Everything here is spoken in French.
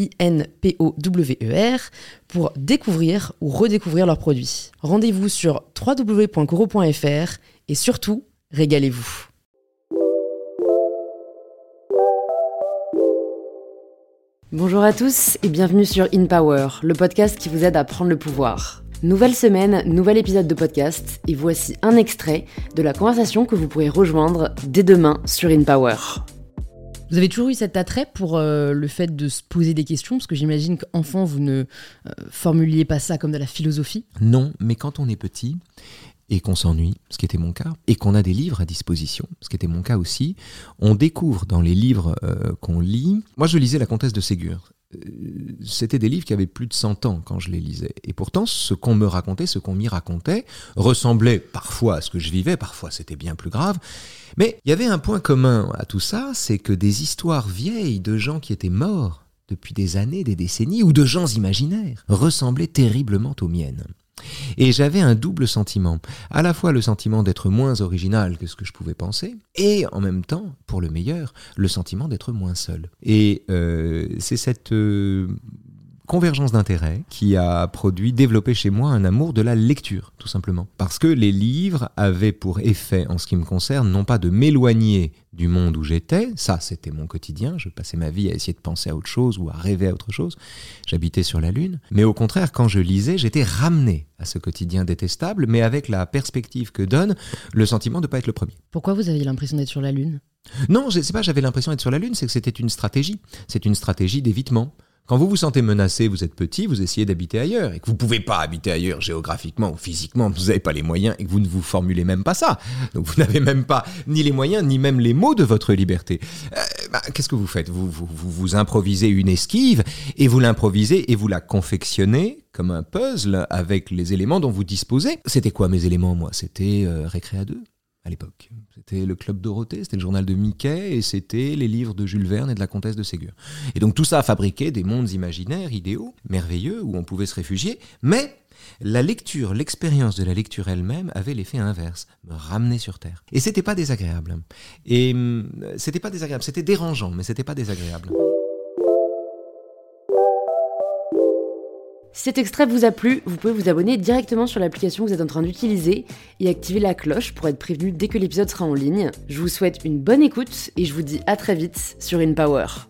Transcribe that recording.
I-N-P-O-W-E-R, pour découvrir ou redécouvrir leurs produits. Rendez-vous sur www.coro.fr et surtout, régalez-vous. Bonjour à tous et bienvenue sur In Power, le podcast qui vous aide à prendre le pouvoir. Nouvelle semaine, nouvel épisode de podcast et voici un extrait de la conversation que vous pourrez rejoindre dès demain sur In Power. Vous avez toujours eu cet attrait pour euh, le fait de se poser des questions? Parce que j'imagine qu'enfant, vous ne euh, formuliez pas ça comme de la philosophie. Non, mais quand on est petit et qu'on s'ennuie, ce qui était mon cas, et qu'on a des livres à disposition, ce qui était mon cas aussi, on découvre dans les livres euh, qu'on lit. Moi, je lisais La Comtesse de Ségur. C'était des livres qui avaient plus de 100 ans quand je les lisais. Et pourtant, ce qu'on me racontait, ce qu'on m'y racontait, ressemblait parfois à ce que je vivais, parfois c'était bien plus grave. Mais il y avait un point commun à tout ça, c'est que des histoires vieilles de gens qui étaient morts depuis des années, des décennies, ou de gens imaginaires, ressemblaient terriblement aux miennes. Et j'avais un double sentiment, à la fois le sentiment d'être moins original que ce que je pouvais penser, et en même temps, pour le meilleur, le sentiment d'être moins seul. Et euh, c'est cette euh, convergence d'intérêts qui a produit, développé chez moi un amour de la lecture, tout simplement. Parce que les livres avaient pour effet, en ce qui me concerne, non pas de m'éloigner du monde où j'étais, ça c'était mon quotidien, je passais ma vie à essayer de penser à autre chose ou à rêver à autre chose, j'habitais sur la Lune, mais au contraire, quand je lisais, j'étais ramené à ce quotidien détestable, mais avec la perspective que donne le sentiment de ne pas être le premier. Pourquoi vous aviez l'impression d'être sur la Lune? Non, je sais pas, j'avais l'impression d'être sur la Lune, c'est que c'était une stratégie, c'est une stratégie d'évitement. Quand vous vous sentez menacé, vous êtes petit, vous essayez d'habiter ailleurs, et que vous ne pouvez pas habiter ailleurs géographiquement ou physiquement, vous n'avez pas les moyens, et que vous ne vous formulez même pas ça. Donc vous n'avez même pas ni les moyens, ni même les mots de votre liberté. Euh, bah, qu'est-ce que vous faites? Vous, vous, vous, improvisez une esquive, et vous l'improvisez, et vous la confectionnez comme un puzzle avec les éléments dont vous disposez. C'était quoi mes éléments, moi? C'était euh, à deux? À l'époque. C'était le Club Dorothée, c'était le journal de Mickey et c'était les livres de Jules Verne et de la comtesse de Ségur. Et donc tout ça a fabriqué des mondes imaginaires, idéaux, merveilleux, où on pouvait se réfugier, mais la lecture, l'expérience de la lecture elle-même avait l'effet inverse, me ramener sur Terre. Et c'était pas désagréable. Et hum, c'était pas désagréable, c'était dérangeant, mais c'était pas désagréable. Si cet extrait vous a plu, vous pouvez vous abonner directement sur l'application que vous êtes en train d'utiliser et activer la cloche pour être prévenu dès que l'épisode sera en ligne. Je vous souhaite une bonne écoute et je vous dis à très vite sur InPower.